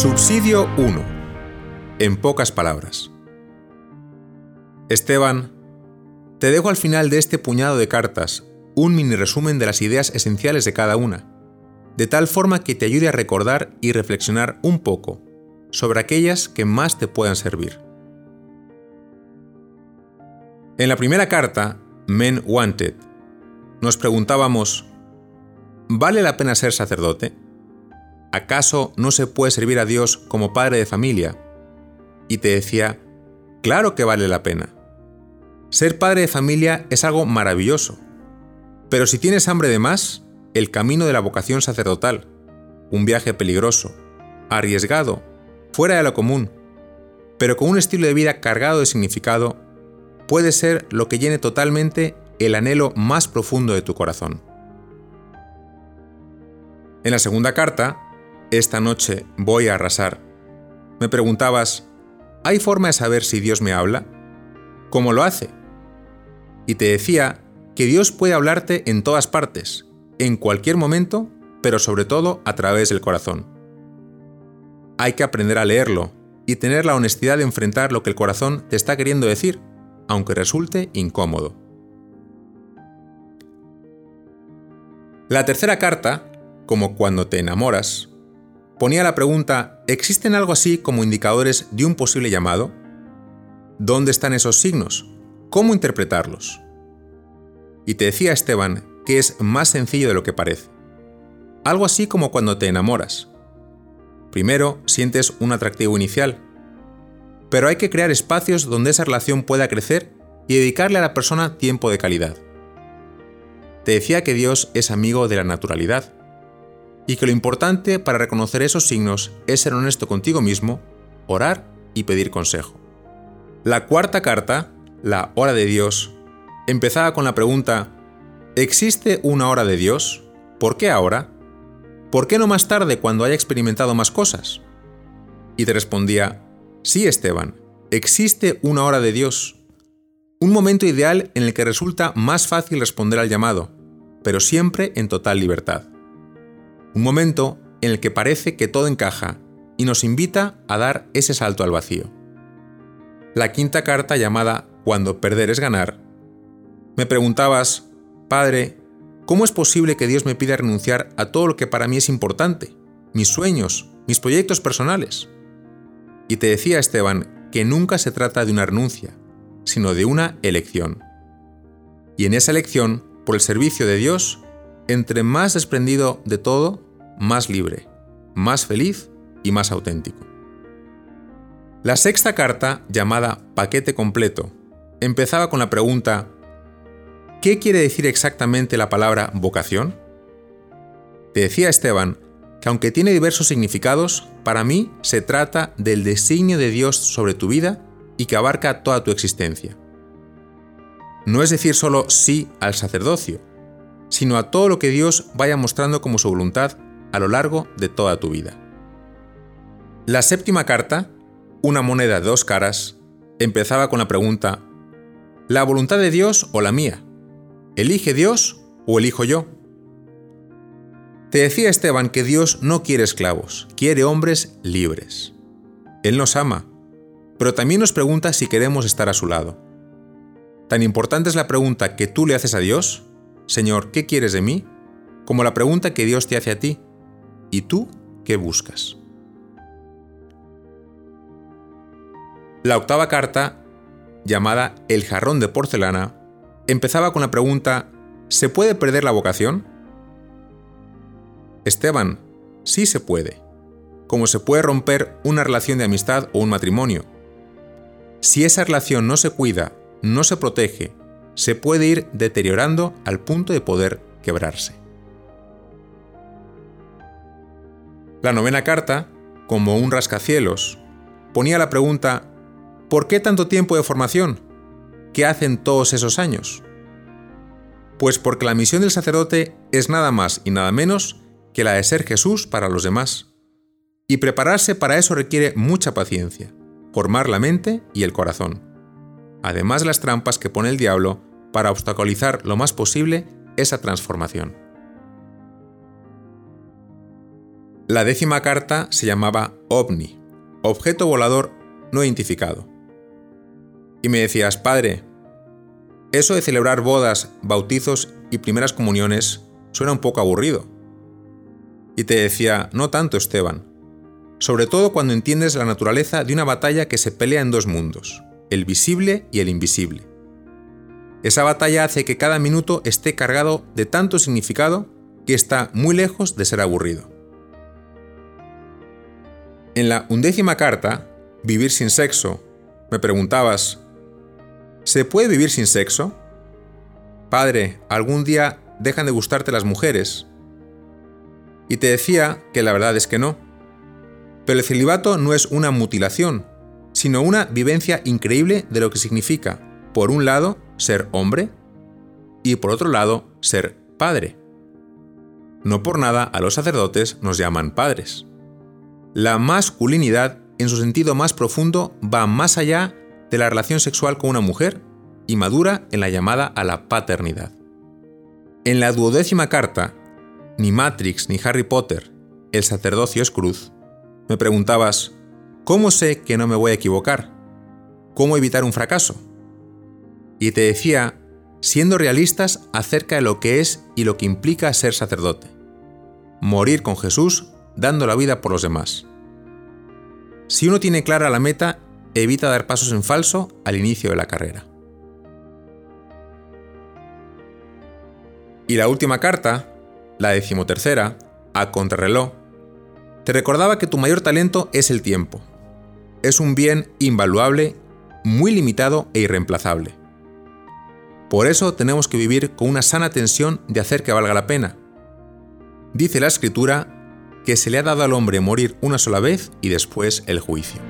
Subsidio 1. En pocas palabras. Esteban, te dejo al final de este puñado de cartas un mini resumen de las ideas esenciales de cada una, de tal forma que te ayude a recordar y reflexionar un poco sobre aquellas que más te puedan servir. En la primera carta, Men Wanted, nos preguntábamos, ¿vale la pena ser sacerdote? ¿Acaso no se puede servir a Dios como padre de familia? Y te decía, claro que vale la pena. Ser padre de familia es algo maravilloso. Pero si tienes hambre de más, el camino de la vocación sacerdotal, un viaje peligroso, arriesgado, fuera de lo común, pero con un estilo de vida cargado de significado, puede ser lo que llene totalmente el anhelo más profundo de tu corazón. En la segunda carta, esta noche voy a arrasar. Me preguntabas, ¿hay forma de saber si Dios me habla? ¿Cómo lo hace? Y te decía que Dios puede hablarte en todas partes, en cualquier momento, pero sobre todo a través del corazón. Hay que aprender a leerlo y tener la honestidad de enfrentar lo que el corazón te está queriendo decir, aunque resulte incómodo. La tercera carta, como cuando te enamoras, ponía la pregunta, ¿existen algo así como indicadores de un posible llamado? ¿Dónde están esos signos? ¿Cómo interpretarlos? Y te decía Esteban que es más sencillo de lo que parece. Algo así como cuando te enamoras. Primero sientes un atractivo inicial, pero hay que crear espacios donde esa relación pueda crecer y dedicarle a la persona tiempo de calidad. Te decía que Dios es amigo de la naturalidad y que lo importante para reconocer esos signos es ser honesto contigo mismo, orar y pedir consejo. La cuarta carta, la hora de Dios, empezaba con la pregunta, ¿existe una hora de Dios? ¿Por qué ahora? ¿Por qué no más tarde cuando haya experimentado más cosas? Y te respondía, sí Esteban, existe una hora de Dios, un momento ideal en el que resulta más fácil responder al llamado, pero siempre en total libertad. Un momento en el que parece que todo encaja y nos invita a dar ese salto al vacío. La quinta carta llamada Cuando perder es ganar. Me preguntabas, Padre, ¿cómo es posible que Dios me pida renunciar a todo lo que para mí es importante? Mis sueños, mis proyectos personales. Y te decía Esteban que nunca se trata de una renuncia, sino de una elección. Y en esa elección, por el servicio de Dios, entre más desprendido de todo, más libre, más feliz y más auténtico. La sexta carta, llamada Paquete Completo, empezaba con la pregunta, ¿qué quiere decir exactamente la palabra vocación? Te decía Esteban que aunque tiene diversos significados, para mí se trata del designio de Dios sobre tu vida y que abarca toda tu existencia. No es decir solo sí al sacerdocio, sino a todo lo que Dios vaya mostrando como su voluntad a lo largo de toda tu vida. La séptima carta, una moneda de dos caras, empezaba con la pregunta, ¿la voluntad de Dios o la mía? ¿Elige Dios o elijo yo? Te decía Esteban que Dios no quiere esclavos, quiere hombres libres. Él nos ama, pero también nos pregunta si queremos estar a su lado. Tan importante es la pregunta que tú le haces a Dios Señor, ¿qué quieres de mí? como la pregunta que Dios te hace a ti, ¿y tú qué buscas? La octava carta, llamada El jarrón de porcelana, empezaba con la pregunta, ¿se puede perder la vocación? Esteban, sí se puede, como se puede romper una relación de amistad o un matrimonio. Si esa relación no se cuida, no se protege, se puede ir deteriorando al punto de poder quebrarse. La novena carta, como un rascacielos, ponía la pregunta, ¿por qué tanto tiempo de formación? ¿Qué hacen todos esos años? Pues porque la misión del sacerdote es nada más y nada menos que la de ser Jesús para los demás. Y prepararse para eso requiere mucha paciencia, formar la mente y el corazón además de las trampas que pone el diablo para obstaculizar lo más posible esa transformación. La décima carta se llamaba OVNI, objeto volador no identificado. Y me decías, padre, eso de celebrar bodas, bautizos y primeras comuniones suena un poco aburrido. Y te decía, no tanto, Esteban, sobre todo cuando entiendes la naturaleza de una batalla que se pelea en dos mundos, el visible y el invisible. Esa batalla hace que cada minuto esté cargado de tanto significado que está muy lejos de ser aburrido. En la undécima carta, Vivir sin sexo, me preguntabas, ¿se puede vivir sin sexo? Padre, algún día dejan de gustarte las mujeres. Y te decía que la verdad es que no. Pero el celibato no es una mutilación, sino una vivencia increíble de lo que significa, por un lado, ser hombre y por otro lado, ser padre. No por nada a los sacerdotes nos llaman padres. La masculinidad, en su sentido más profundo, va más allá de la relación sexual con una mujer y madura en la llamada a la paternidad. En la duodécima carta, ni Matrix ni Harry Potter, el sacerdocio es cruz, me preguntabas, ¿cómo sé que no me voy a equivocar? ¿Cómo evitar un fracaso? Y te decía, siendo realistas acerca de lo que es y lo que implica ser sacerdote. Morir con Jesús dando la vida por los demás. Si uno tiene clara la meta, evita dar pasos en falso al inicio de la carrera. Y la última carta, la decimotercera, a contrarreloj, te recordaba que tu mayor talento es el tiempo. Es un bien invaluable, muy limitado e irreemplazable. Por eso tenemos que vivir con una sana tensión de hacer que valga la pena. Dice la escritura que se le ha dado al hombre morir una sola vez y después el juicio.